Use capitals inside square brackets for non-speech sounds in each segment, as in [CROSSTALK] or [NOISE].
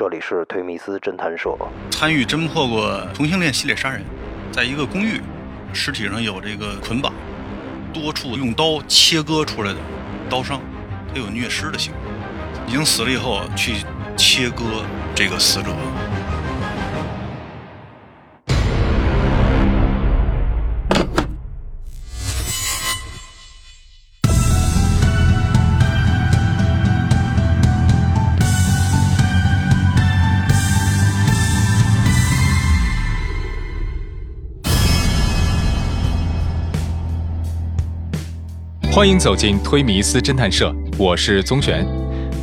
这里是推密斯侦探社。参与侦破过同性恋系列杀人，在一个公寓，尸体上有这个捆绑，多处用刀切割出来的刀伤，它有虐尸的行为，已经死了以后去切割这个死者。欢迎走进推迷斯侦探社，我是宗玄。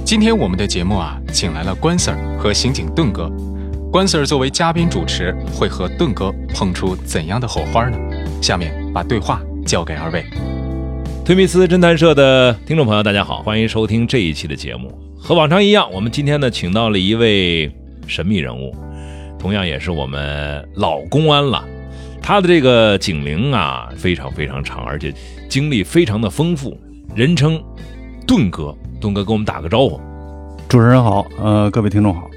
今天我们的节目啊，请来了关 Sir 和刑警盾哥。关 Sir 作为嘉宾主持，会和盾哥碰出怎样的火花呢？下面把对话交给二位。推迷斯侦探社的听众朋友，大家好，欢迎收听这一期的节目。和往常一样，我们今天呢，请到了一位神秘人物，同样也是我们老公安了。他的这个警龄啊，非常非常长，而且经历非常的丰富，人称盾哥。盾哥跟我们打个招呼。主持人好，呃，各位听众好。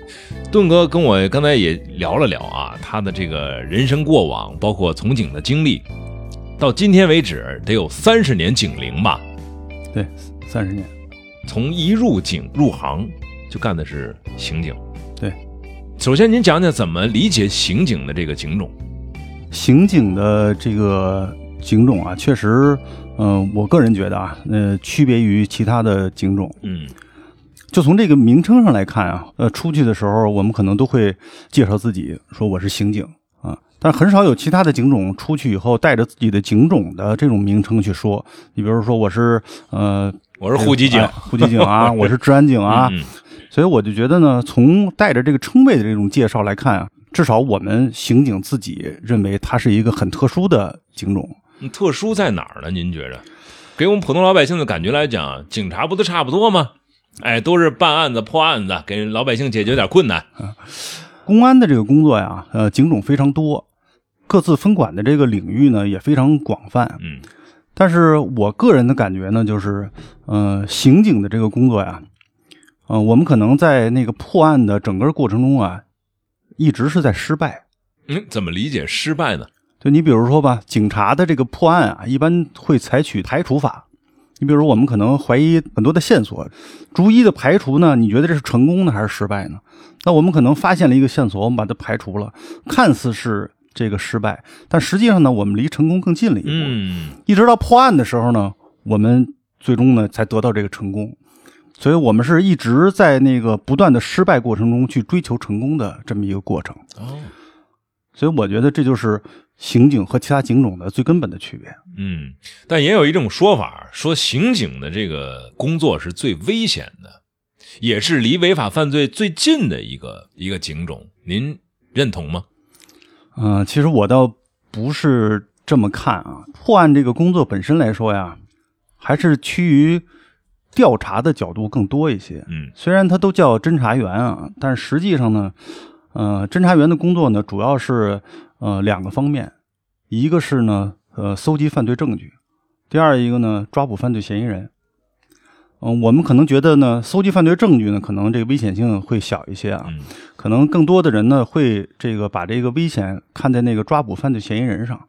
盾哥跟我刚才也聊了聊啊，他的这个人生过往，包括从警的经历，到今天为止得有三十年警龄吧？对，三十年。从一入警入行就干的是刑警。对。首先，您讲讲怎么理解刑警的这个警种？刑警的这个警种啊，确实，嗯，我个人觉得啊，呃，区别于其他的警种。嗯，就从这个名称上来看啊，呃，出去的时候我们可能都会介绍自己，说我是刑警啊，但很少有其他的警种出去以后带着自己的警种的这种名称去说。你比如说，我是呃，我是户籍警，户籍警啊，我是治安警啊，[LAUGHS] 所以我就觉得呢，从带着这个称谓的这种介绍来看啊。至少我们刑警自己认为它是一个很特殊的警种。特殊在哪儿呢？您觉着？给我们普通老百姓的感觉来讲，警察不都差不多吗？哎，都是办案子、破案子，给老百姓解决点困难。[LAUGHS] 公安的这个工作呀，呃，警种非常多，各自分管的这个领域呢也非常广泛。嗯，但是我个人的感觉呢，就是，呃，刑警的这个工作呀，嗯，我们可能在那个破案的整个过程中啊。一直是在失败，嗯，怎么理解失败呢？就你比如说吧，警察的这个破案啊，一般会采取排除法。你比如我们可能怀疑很多的线索，逐一的排除呢，你觉得这是成功的还是失败呢？那我们可能发现了一个线索，我们把它排除了，看似是这个失败，但实际上呢，我们离成功更近了一步。嗯，一直到破案的时候呢，我们最终呢才得到这个成功。所以我们是一直在那个不断的失败过程中去追求成功的这么一个过程。哦，所以我觉得这就是刑警和其他警种的最根本的区别。嗯，但也有一种说法，说刑警的这个工作是最危险的，也是离违法犯罪最近的一个一个警种。您认同吗？嗯，其实我倒不是这么看啊。破案这个工作本身来说呀，还是趋于。调查的角度更多一些，嗯，虽然它都叫侦查员啊，但实际上呢，呃，侦查员的工作呢，主要是呃两个方面，一个是呢，呃，搜集犯罪证据，第二一个呢，抓捕犯罪嫌疑人。嗯，我们可能觉得呢，搜集犯罪证据呢，可能这个危险性会小一些啊，可能更多的人呢，会这个把这个危险看在那个抓捕犯罪嫌疑人上。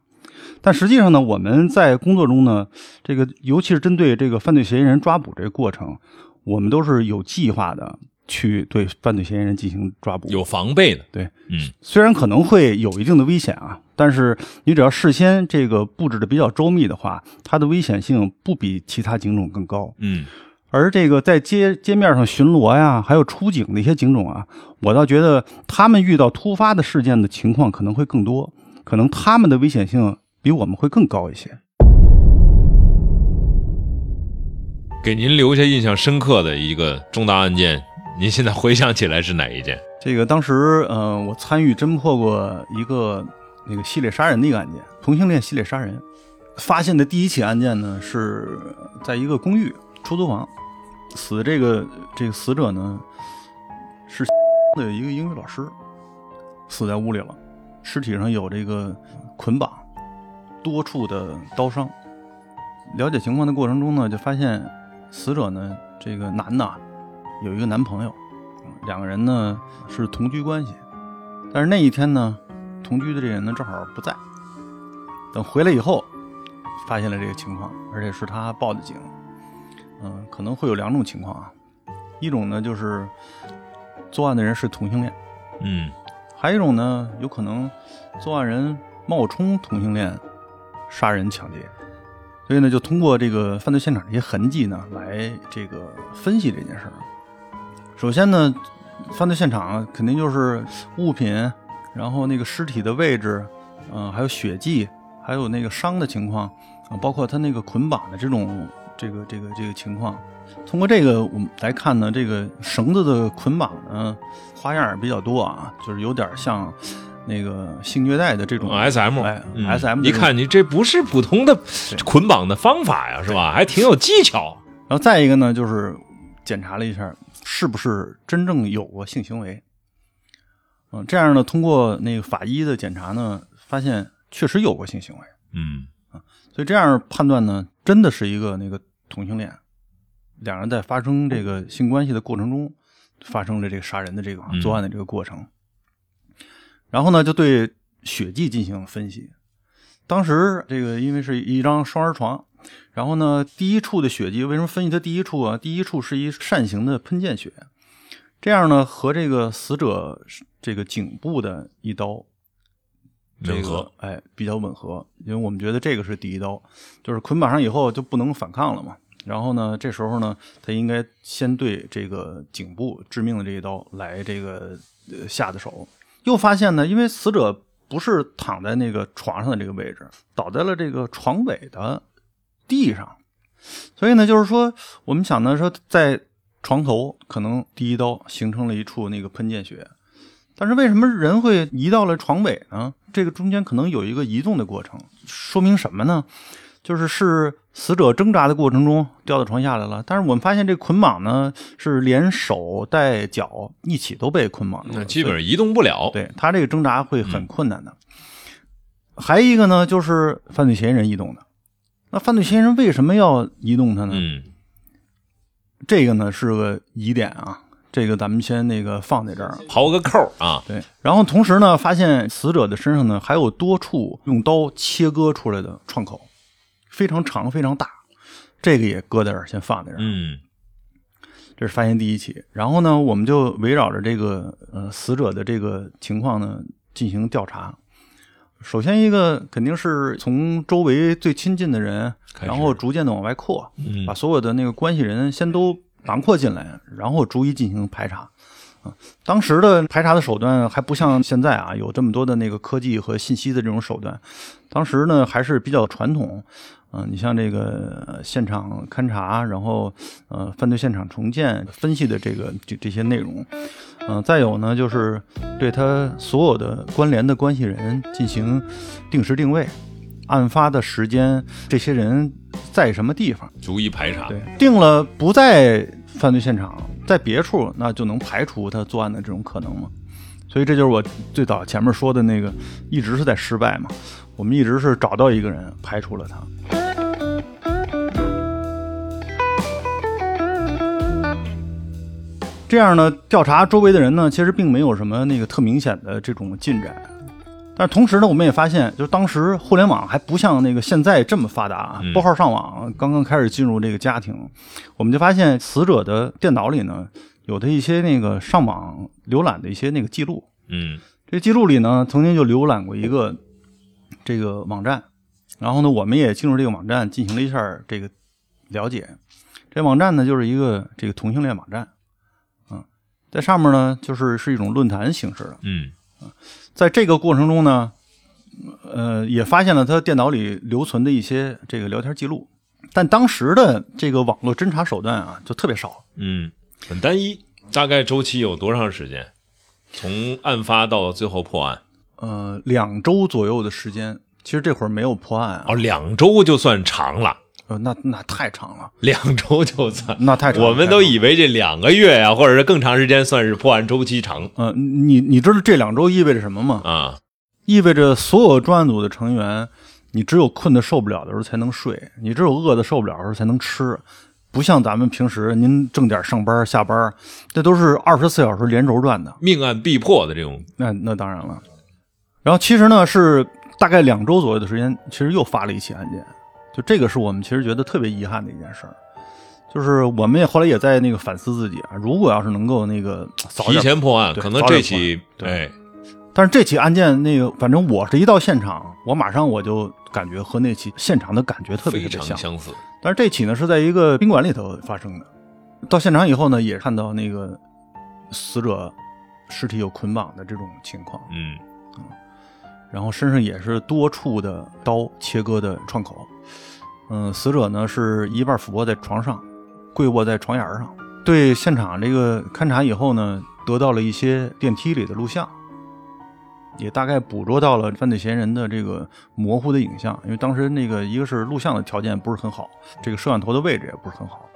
但实际上呢，我们在工作中呢，这个尤其是针对这个犯罪嫌疑人抓捕这个过程，我们都是有计划的去对犯罪嫌疑人进行抓捕，有防备的。对，嗯，虽然可能会有一定的危险啊，但是你只要事先这个布置的比较周密的话，它的危险性不比其他警种更高。嗯，而这个在街街面上巡逻呀，还有出警的一些警种啊，我倒觉得他们遇到突发的事件的情况可能会更多，可能他们的危险性。比我们会更高一些。给您留下印象深刻的一个重大案件，您现在回想起来是哪一件？这个当时，嗯，我参与侦破过一个那个系列杀人的一个案件，同性恋系列杀人。发现的第一起案件呢，是在一个公寓出租房，死的这个这个死者呢，是 [LAUGHS] 的一个英语老师，死在屋里了，尸体上有这个捆绑。多处的刀伤。了解情况的过程中呢，就发现死者呢，这个男的有一个男朋友，两个人呢是同居关系，但是那一天呢，同居的这人呢正好不在。等回来以后，发现了这个情况，而且是他报的警。嗯、可能会有两种情况啊，一种呢就是作案的人是同性恋，嗯还有一种呢，有可能作案人冒充同性恋杀人抢劫。所以呢，就通过这个犯罪现场这些痕迹呢，来这个分析这件事儿。首先呢，犯罪现场肯定就是物品，然后那个尸体的位置，嗯、还有血迹，还有那个伤的情况，啊、包括他那个捆绑的这种这个这个这个情况。通过这个我们来看呢，这个绳子的捆绑呢，花样比较多啊，就是有点像那个性虐待的这种 S M 哎嗯 S M，一看你这不是普通的捆绑的方法呀，是吧？还挺有技巧。然后再一个呢，就是检查了一下是不是真正有过性行为。嗯，这样呢，通过那个法医的检查呢，发现确实有过性行为，嗯所以这样判断呢，真的是一个那个同性恋，两人在发生这个性关系的过程中，发生了这个杀人的这个嗯作案的这个过程。然后呢，就对血迹进行分析。当时这个因为是一张双人床，然后呢，第一处的血迹为什么分析它第一处啊？第一处是一扇形的喷溅血，这样呢和这个死者这个颈部的一刀这个吻合哎，比较吻合，因为我们觉得这个是第一刀，就是捆绑上以后就不能反抗了嘛。然后呢，这时候呢，他应该先对这个颈部致命的这一刀来这个呃下的手。又发现呢，因为死者不是躺在那个床上的这个位置，倒在了这个床尾的地上，所以呢，就是说我们想呢说在床头可能第一刀形成了一处那个喷溅血，但是为什么人会移到了床尾呢？这个中间可能有一个移动的过程，说明什么呢？就是是死者挣扎的过程中掉到床下来了，但是我们发现这捆绑呢是连手带脚一起都被捆绑住了，那基本上移动不了。对他这个挣扎会很困难的。还一个呢，就是犯罪嫌疑人移动的。那犯罪嫌疑人为什么要移动他呢？嗯这个呢是个疑点啊，这个咱们先那个放在这儿。刨个扣儿啊，对，然后同时呢，发现死者的身上呢还有多处用刀切割出来的创口，非常长非常大，这个也搁在这儿，先放在这儿。嗯这是发现第一起。然后呢，我们就围绕着这个呃死者的这个情况呢进行调查。首先一个肯定是从周围最亲近的人，然后逐渐的往外扩，嗯把所有的那个关系人先都囊括进来，然后逐一进行排查。啊，当时的排查的手段还不像现在啊，有这么多的那个科技和信息的这种手段。当时呢还是比较传统，嗯、你像这个呃现场勘查，然后呃犯罪现场重建分析的这个这这些内容，嗯、再有呢就是对他所有的关联的关系人进行定时定位，案发的时间，这些人在什么地方。逐一排查。对，定了不在犯罪现场，在别处，那就能排除他作案的这种可能嘛。所以这就是我最早前面说的那个，一直是在失败嘛。我们一直是找到一个人，排除了他。这样呢，调查周围的人呢，其实并没有什么那个特明显的这种进展。但是同时呢，我们也发现，就是当时互联网还不像那个现在这么发达拨号上网刚刚开始进入这个家庭，我们就发现死者的电脑里呢，有的一些那个上网浏览的一些那个记录。嗯这记录里呢，曾经就浏览过一个这个网站，然后呢，我们也进入这个网站进行了一下这个了解。这网站呢，就是一个这个同性恋网站，嗯，在上面呢，就是是一种论坛形式的。嗯在这个过程中呢，呃，也发现了他电脑里留存的一些这个聊天记录，但当时的这个网络侦查手段啊，就特别少。嗯，很单一。大概周期有多长时间？从案发到最后破案？呃，两周左右的时间，其实这会儿没有破案啊，哦，两周就算长了，呃，那那太长了，两周就算。那太长了。我们都以为这两个月呀、或者是更长时间，算是破案周期长呃，你你知道这两周意味着什么吗？啊。意味着所有专案组的成员，你只有困得受不了的时候才能睡，你只有饿得受不了的时候才能吃，不像咱们平时您正点上班下班，这都是二十四小时连轴转的。命案必破的这种，那那当然了。然后其实呢是大概两周左右的时间，其实又发了一起案件，就这个是我们其实觉得特别遗憾的一件事儿。就是我们也后来也在那个反思自己啊，如果要是能够那个早提点前破案，可能这起对哎，但是这起案件那个，反正我是一到现场，我马上我就感觉和那起现场的感觉特别非特别像。相似。但是这起呢是在一个宾馆里头发生的。到现场以后呢，也看到那个死者尸体有捆绑的这种情况，嗯然后身上也是多处的刀切割的创口。嗯，死者呢是一半俯卧在床上，跪卧在床沿上。对现场这个勘查以后呢，得到了一些电梯里的录像，也大概捕捉到了犯罪嫌疑人的这个模糊的影像。因为当时那个一个是录像的条件不是很好，这个摄像头的位置也不是很好。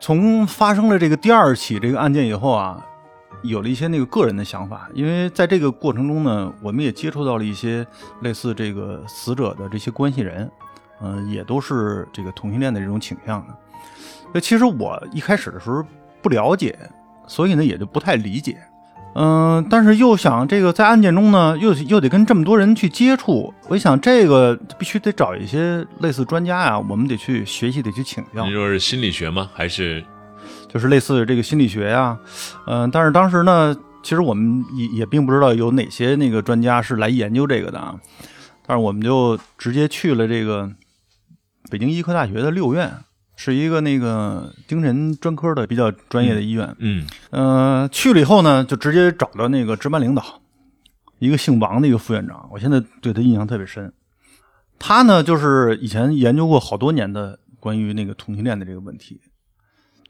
从发生了这个第二起这个案件以后啊，有了一些那个个人的想法，因为在这个过程中呢，我们也接触到了一些类似这个死者的这些关系人，嗯、也都是这个同性恋的这种倾向的。那其实我一开始的时候不了解，所以呢也就不太理解。嗯、但是又想这个在案件中呢，又又得跟这么多人去接触，我一想这个必须得找一些类似专家呀、我们得去学习，得去请教你。说是心理学吗？还是就是类似这个心理学呀、嗯、但是当时呢，其实我们也也并不知道有哪些那个专家是来研究这个的啊，但是我们就直接去了这个北京医科大学的六院，是一个那个精神专科的比较专业的医院。嗯呃，去了以后呢，就直接找到那个值班领导，一个姓王的一个副院长，我现在对他印象特别深。他呢，就是以前研究过好多年的关于那个同性恋的这个问题，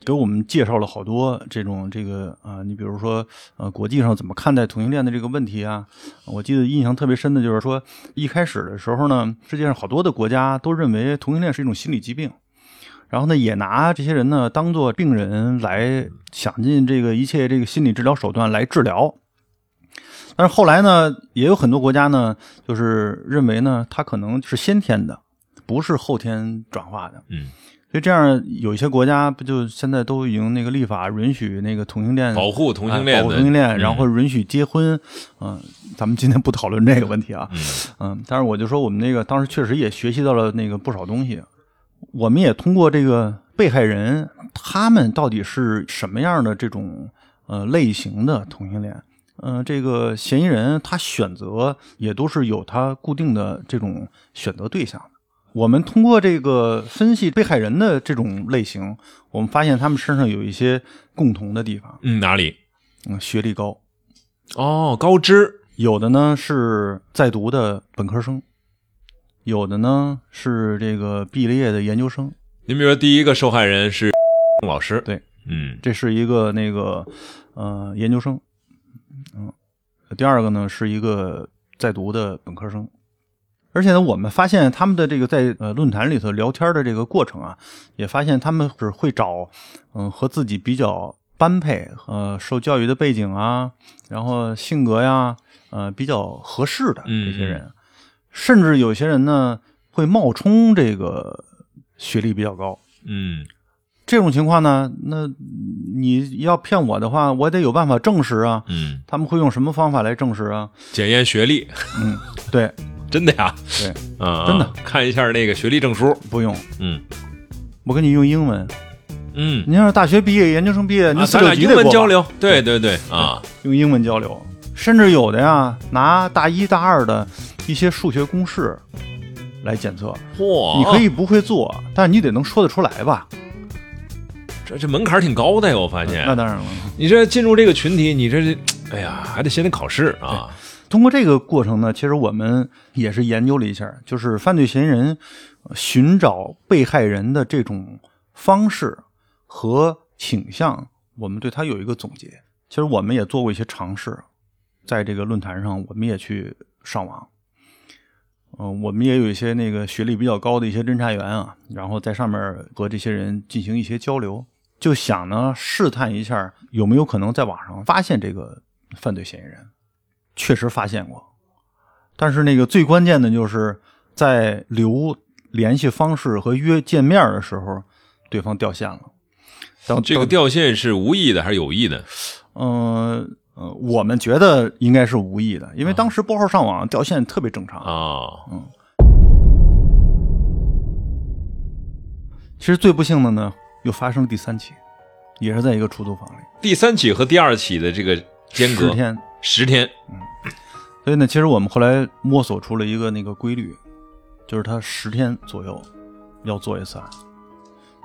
给我们介绍了好多这种这个啊、你比如说呃，国际上怎么看待同性恋的这个问题啊？我记得印象特别深的就是说，一开始的时候呢，世界上好多的国家都认为同性恋是一种心理疾病。然后呢，也拿这些人呢当做病人来想尽这个一切这个心理治疗手段来治疗。但是后来呢，也有很多国家呢，就是认为呢，他可能是先天的，不是后天转化的。嗯，所以这样有一些国家不就现在都已经那个立法允许那个同性恋保护同性恋哎保护同性恋，嗯然后允许结婚。嗯、咱们今天不讨论这个问题啊。嗯嗯，但是我就说我们那个当时确实也学习到了那个不少东西，我们也通过这个被害人他们到底是什么样的这种呃类型的同性恋，嗯、这个嫌疑人他选择也都是有他固定的这种选择对象的。我们通过这个分析被害人的这种类型，我们发现他们身上有一些共同的地方，嗯，哪里？嗯，学历高，哦，高知。有的呢是在读的本科生，有的呢是这个毕了业的研究生。您比如说，第一个受害人是 [LAUGHS] 老师，对，嗯这是一个那个呃研究生，嗯，第二个呢是一个在读的本科生。而且呢，我们发现他们的这个在呃论坛里头聊天的这个过程啊，也发现他们是会找嗯、和自己比较般配呃受教育的背景啊，然后性格呀呃比较合适的这些人，甚至有些人呢会冒充这个学历比较高。嗯这种情况呢，那你要骗我的话，我得有办法证实啊。嗯，他们会用什么方法来证实啊？检验学历，嗯，对，真的呀？对，嗯，真的，看一下那个学历证书。不用，嗯我跟你用英文。嗯，你要是大学毕业、研究生毕业，您啊，四六咱俩英文交流，对对对啊，用英文交流，甚至有的呀，拿大一大二的一些数学公式来检测。嚯，你可以不会做，但是你得能说得出来吧？这这门槛挺高的呀，我发现。那当然了。你这进入这个群体，你这这，哎呀，还得先得考试啊。通过这个过程呢，其实我们也是研究了一下，就是犯罪嫌疑人寻找被害人的这种方式和倾向，我们对他有一个总结。其实我们也做过一些尝试，在这个论坛上，我们也去上网。嗯、我们也有一些那个学历比较高的一些侦查员啊，然后在上面和这些人进行一些交流，就想呢试探一下有没有可能在网上发现这个犯罪嫌疑人。确实发现过，但是那个最关键的就是在留联系方式和约见面的时候，对方掉线了。等这个掉线是无意的还是有意的？嗯呃，我们觉得应该是无意的，因为当时拨号上网掉线特别正常。啊，嗯其实最不幸的呢，又发生了第三起，也是在一个出租房里，第三起和第二起的这个间隔十天。十天，嗯所以呢，其实我们后来摸索出了一个那个规律，就是他十天左右要做一次案。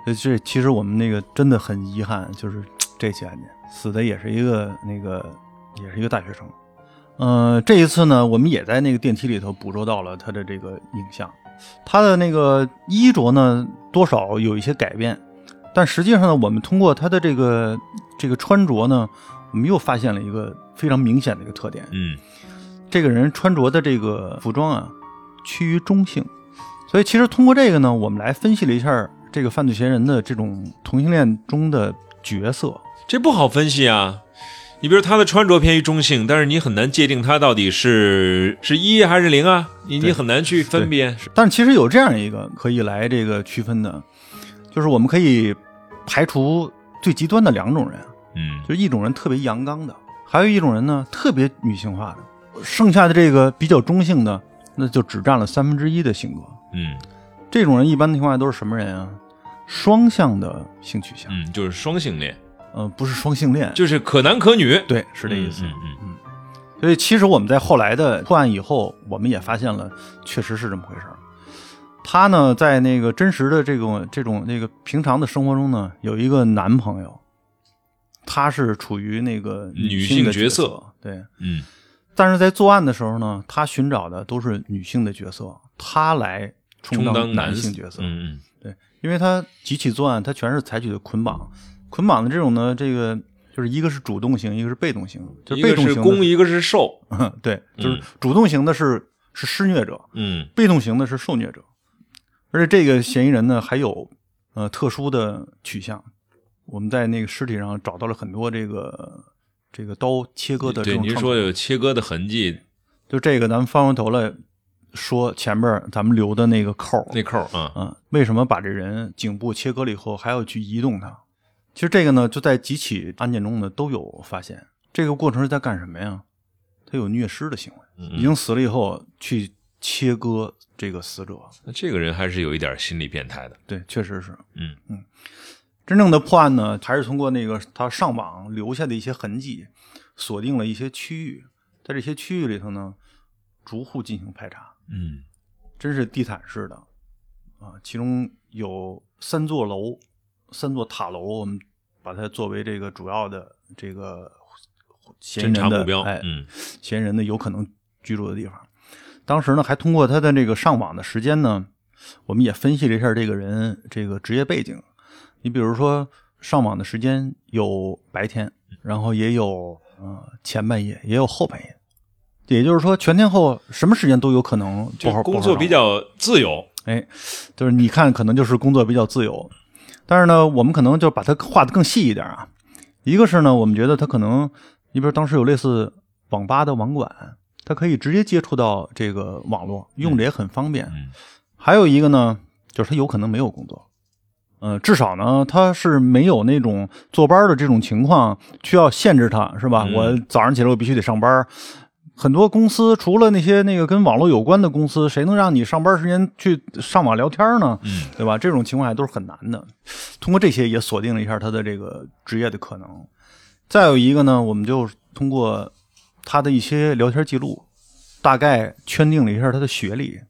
所以这其实我们那个真的很遗憾，就是这起案件死的也是一个那个也是一个大学生。呃，这一次呢，我们也在那个电梯里头捕捉到了他的这个影像，他的那个衣着呢多少有一些改变，但实际上呢，我们通过他的这个这个穿着呢，我们又发现了一个非常明显的一个特点，嗯。这个人穿着的这个服装啊，趋于中性，所以其实通过这个呢，我们来分析了一下这个犯罪嫌疑人的这种同性恋中的角色。这不好分析啊。你比如他的穿着偏于中性，但是你很难界定他到底是是一还是零啊，你你很难去分辨。但是。其实有这样一个可以来这个区分的，就是我们可以排除最极端的两种人，嗯。就是一种人特别阳刚的，还有一种人呢特别女性化的，剩下的这个比较中性的，那就只占了三分之一的性格。嗯这种人一般情况下都是什么人啊？双向的性取向，嗯，就是双性恋，呃，不是双性恋，就是可男可女，对，是这意思。嗯嗯嗯所以其实我们在后来的破案以后，我们也发现了，确实是这么回事儿。他呢，在那个真实的这种这种那个平常的生活中呢，有一个男朋友，他是处于那个女性的角色，对。嗯。但是在作案的时候呢，她寻找的都是女性的角色，她来充充当男男性角色。嗯嗯。因为她几起作案，她全是采取的捆绑，捆绑的这种呢，这个就是一个是主动型，一个是被动型，就一是被动型的个是攻，一个是受，[LAUGHS] 对，就是嗯主动型的是是施虐者，嗯。被动型的是受虐者，而且这个嫌疑人呢还有呃特殊的取向，我们在那个尸体上找到了很多这个这个刀切割的这对，种创口您说有切割的痕迹，就这个咱们翻过头来说前边儿咱们留的那个扣儿，那扣儿啊，啊，为什么把这人颈部切割了以后还要去移动它？其实这个呢，就在几起案件中呢都有发现。这个过程是在干什么呀？他有虐尸的行为，嗯已经死了以后去切割这个死者。那这个人还是有一点心理变态的，对，确实是。嗯嗯真正的破案呢，还是通过那个他上网留下的一些痕迹，锁定了一些区域，在这些区域里头呢，逐户进行排查。嗯真是地毯式的啊，其中有三座楼，三座塔楼，我们把它作为这个主要的这个嫌疑人的侦查目标，哎，嗯嫌疑人的有可能居住的地方。当时呢，还通过他的这个上网的时间呢，我们也分析了一下这个人这个职业背景。你比如说，上网的时间有白天，然后也有呃前半夜，也有后半夜。也就是说，全天候什么时间都有可能就工作比较自由，哎，就是你看，可能就是工作比较自由，但是呢，我们可能就把它画的更细一点啊。一个是呢，我们觉得他可能，你比如当时有类似网吧的网管，他可以直接接触到这个网络，用着也很方便。嗯还有一个呢，就是他有可能没有工作，呃，至少呢，他是没有那种坐班的这种情况，需要限制他，是吧？嗯我早上起来我必须得上班。很多公司除了那些那个跟网络有关的公司，谁能让你上班时间去上网聊天呢？嗯对吧？这种情况下都是很难的。通过这些也锁定了一下他的这个职业的可能。再有一个呢，我们就通过他的一些聊天记录，大概圈定了一下他的学历。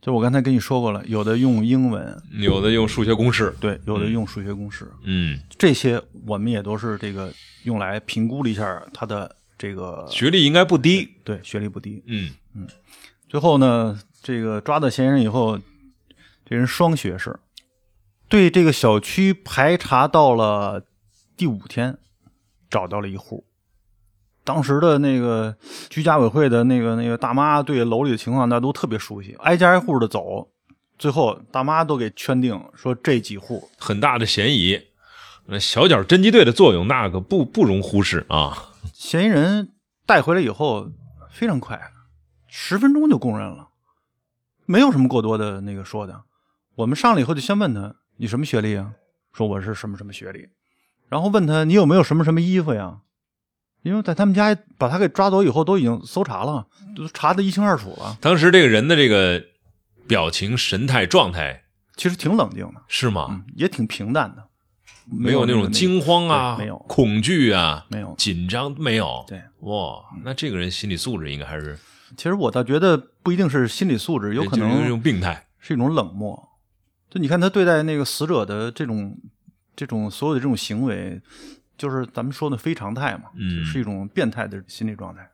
就我刚才跟你说过了，有的用英文，有的用数学公式，对，有的用数学公式，嗯，这些我们也都是这个用来评估了一下他的这个学历应该不低，对学历不低。嗯。嗯。最后呢，这个抓到嫌疑人以后，这人双学士，对这个小区排查到了第五天，找到了一户。当时的那个居家委会的那个那个大妈对楼里的情况，大家都特别熟悉，挨家挨户的走，最后大妈都给圈定说这几户很大的嫌疑。那小脚侦缉队的作用，那个不不容忽视啊。嫌疑人带回来以后非常快，十分钟就供认了，没有什么过多的那个说的。我们上来以后就先问他，你什么学历啊？说我是什么什么学历。然后问他你有没有什么什么衣服呀？因为在他们家把他给抓走以后，都已经搜查了，都查的一清二楚了。当时这个人的这个表情、神态、状态其实挺冷静的，是吗？嗯，也挺平淡的，没有那种惊慌啊，没有恐惧啊，没有。紧张没有。对，哇，那这个人心理素质应该还是其实我倒觉得不一定是心理素质，有可能是一种病态。是一种冷漠。就你看他对待那个死者的这种这种所有的这种行为，就是咱们说的非常态嘛，嗯是一种变态的心理状态。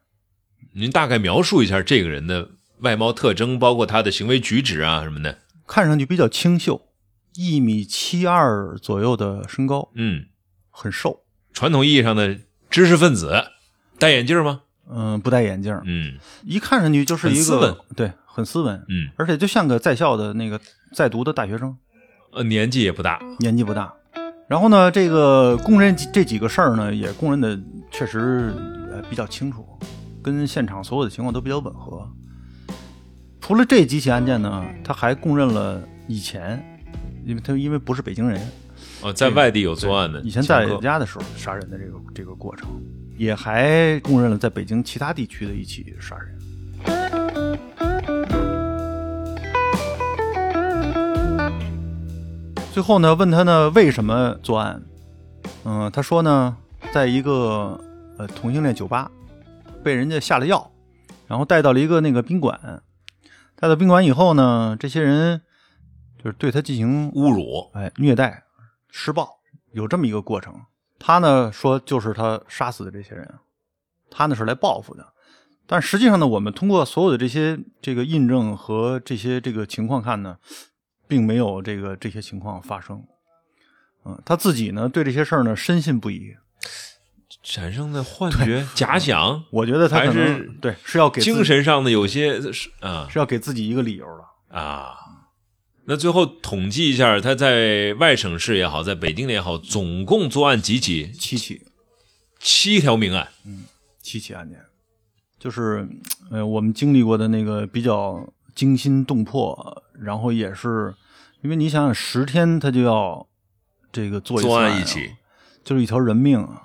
您大概描述一下这个人的外貌特征，包括他的行为举止啊什么的。看上去比较清秀，一米七二左右的身高，嗯，很瘦，传统意义上的知识分子，戴眼镜吗？嗯、不戴眼镜，嗯一看上去就是一很斯文个对，很斯文，嗯，而且就像个在校的那个在读的大学生，呃，年纪也不大。年纪不大。然后呢，这个供认这几个事儿呢，也供认的确实呃比较清楚，跟现场所有的情况都比较吻合。除了这几起案件呢，他还供认了以前，因为他因为不是北京人，哦，在外地有作案的，以前在老家的时候杀人的这个这个过程，也还供认了在北京其他地区的一起杀人。最后呢，问他呢为什么作案？嗯、他说呢，在一个呃同性恋酒吧被人家下了药，然后带到了一个那个宾馆，带到宾馆以后呢，这些人就是对他进行侮辱。哎，虐待、施暴，有这么一个过程。他呢说就是他杀死的这些人，他呢是来报复的。但实际上呢，我们通过所有的这些这个印证和这些这个情况看呢，并没有这个这些情况发生。嗯，他自己呢对这些事儿呢深信不疑。产生的幻觉、假想，我觉得他可还是能对是要给精神上的有些是啊是要给自己一个理由了。啊。那最后统计一下，他在外省市也好，在北京也好，总共作案几起？七起七条命案。嗯七起案件，就是呃我们经历过的那个比较惊心动魄，然后也是因为你想想十天他就要这个做一次作案啊一起，就是一条人命啊。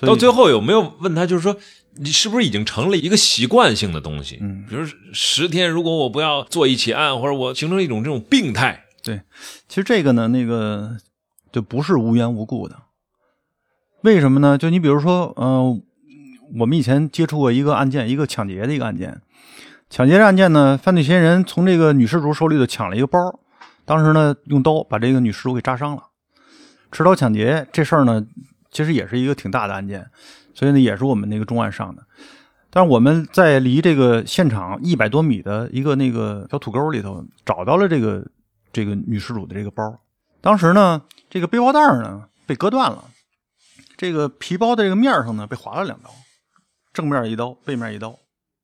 到最后有没有问他，就是说你是不是已经成了一个习惯性的东西？嗯比如十天，如果我不要做一起案，或者我形成一种这种病态，对其实这个呢，那个就不是无缘无故的。为什么呢？就你比如说，呃，我们以前接触过一个案件，一个抢劫的一个案件。抢劫案件呢，犯罪嫌疑人从这个女失主手里头抢了一个包，当时呢用刀把这个女失主给扎伤了。持刀抢劫这事儿呢，其实也是一个挺大的案件，所以呢也是我们那个重案上的。但是我们在离这个现场一百多米的一个那个小土沟里头找到了这个这个女失主的这个包。当时呢，这个背包带呢被割断了，这个皮包的这个面上呢被划了两刀，正面一刀，背面一刀。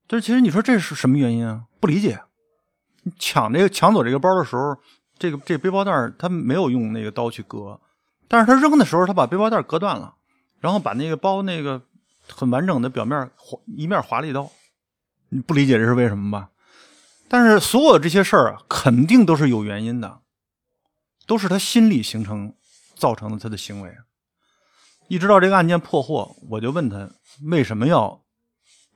就其实你说这是什么原因啊？不理解。抢这个抢走这个包的时候，这个这背包带他没有用那个刀去割，但是他扔的时候他把背包带割断了，然后把那个包那个很完整的表面划一面划了一刀。你不理解这是为什么吧？但是所有这些事儿啊，肯定都是有原因的，都是他心理形成造成的他的行为。一直到这个案件破获，我就问他为什么要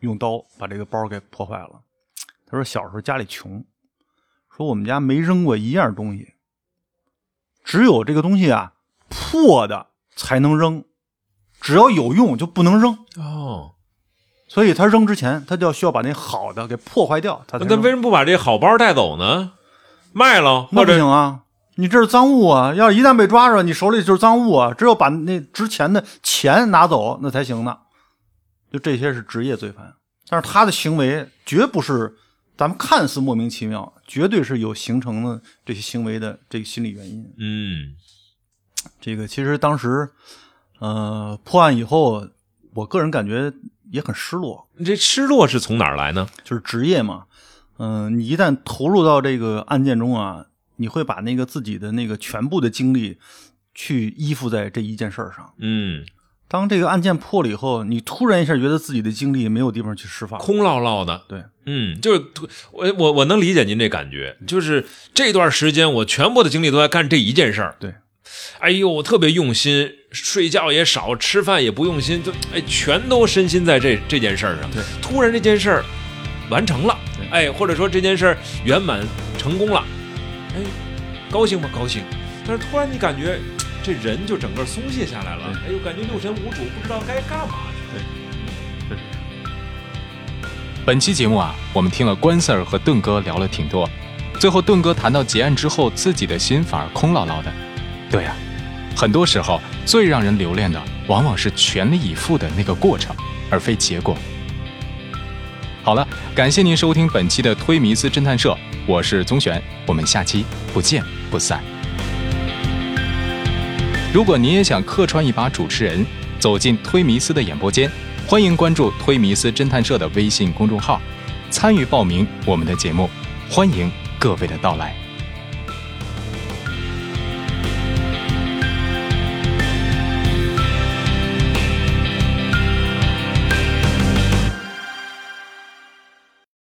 用刀把这个包给破坏了。他说小时候家里穷，说我们家没扔过一样东西，只有这个东西啊破的才能扔，只要有用就不能扔。哦，所以他扔之前，他就要需要把那好的给破坏掉，他那他为什么不把这好包带走呢？卖了那不行啊！你这是赃物啊！要一旦被抓着，你手里就是赃物啊！只有把那值钱的钱拿走，那才行呢。就这些是职业罪犯，但是他的行为绝不是咱们看似莫名其妙，绝对是有形成的这些行为的这个心理原因。嗯这个其实当时，呃，破案以后，我个人感觉也很失落，这失落是从哪儿来呢？就是职业嘛，嗯、你一旦投入到这个案件中啊，你会把那个自己的那个全部的精力去依附在这一件事儿上。嗯当这个案件破了以后，你突然一下觉得自己的精力没有地方去释放，空落落的。对，嗯，就是我我我能理解您这感觉，就是这段时间我全部的精力都在干这一件事儿。对，哎呦，我特别用心，睡觉也少，吃饭也不用心，就哎，全都身心在这这件事儿上。对，突然这件事儿完成了，对哎，或者说这件事儿圆满成功了，哎，高兴吗？高兴。但是突然你感觉这人就整个松懈下来了，哎呦，感觉六神无主，不知道该干嘛去。本期节目啊，我们听了关 Sir 和盾哥聊了挺多，最后盾哥谈到结案之后自己的心反而空落落的。对呀、很多时候最让人留恋的，往往是全力以赴的那个过程，而非结果。好了，感谢您收听本期的推迷思侦探社，我是宗玄，我们下期不见不散。如果您也想客串一把主持人，走进推迷思的演播间，欢迎关注推迷思侦探社的微信公众号，参与报名我们的节目，欢迎各位的到来。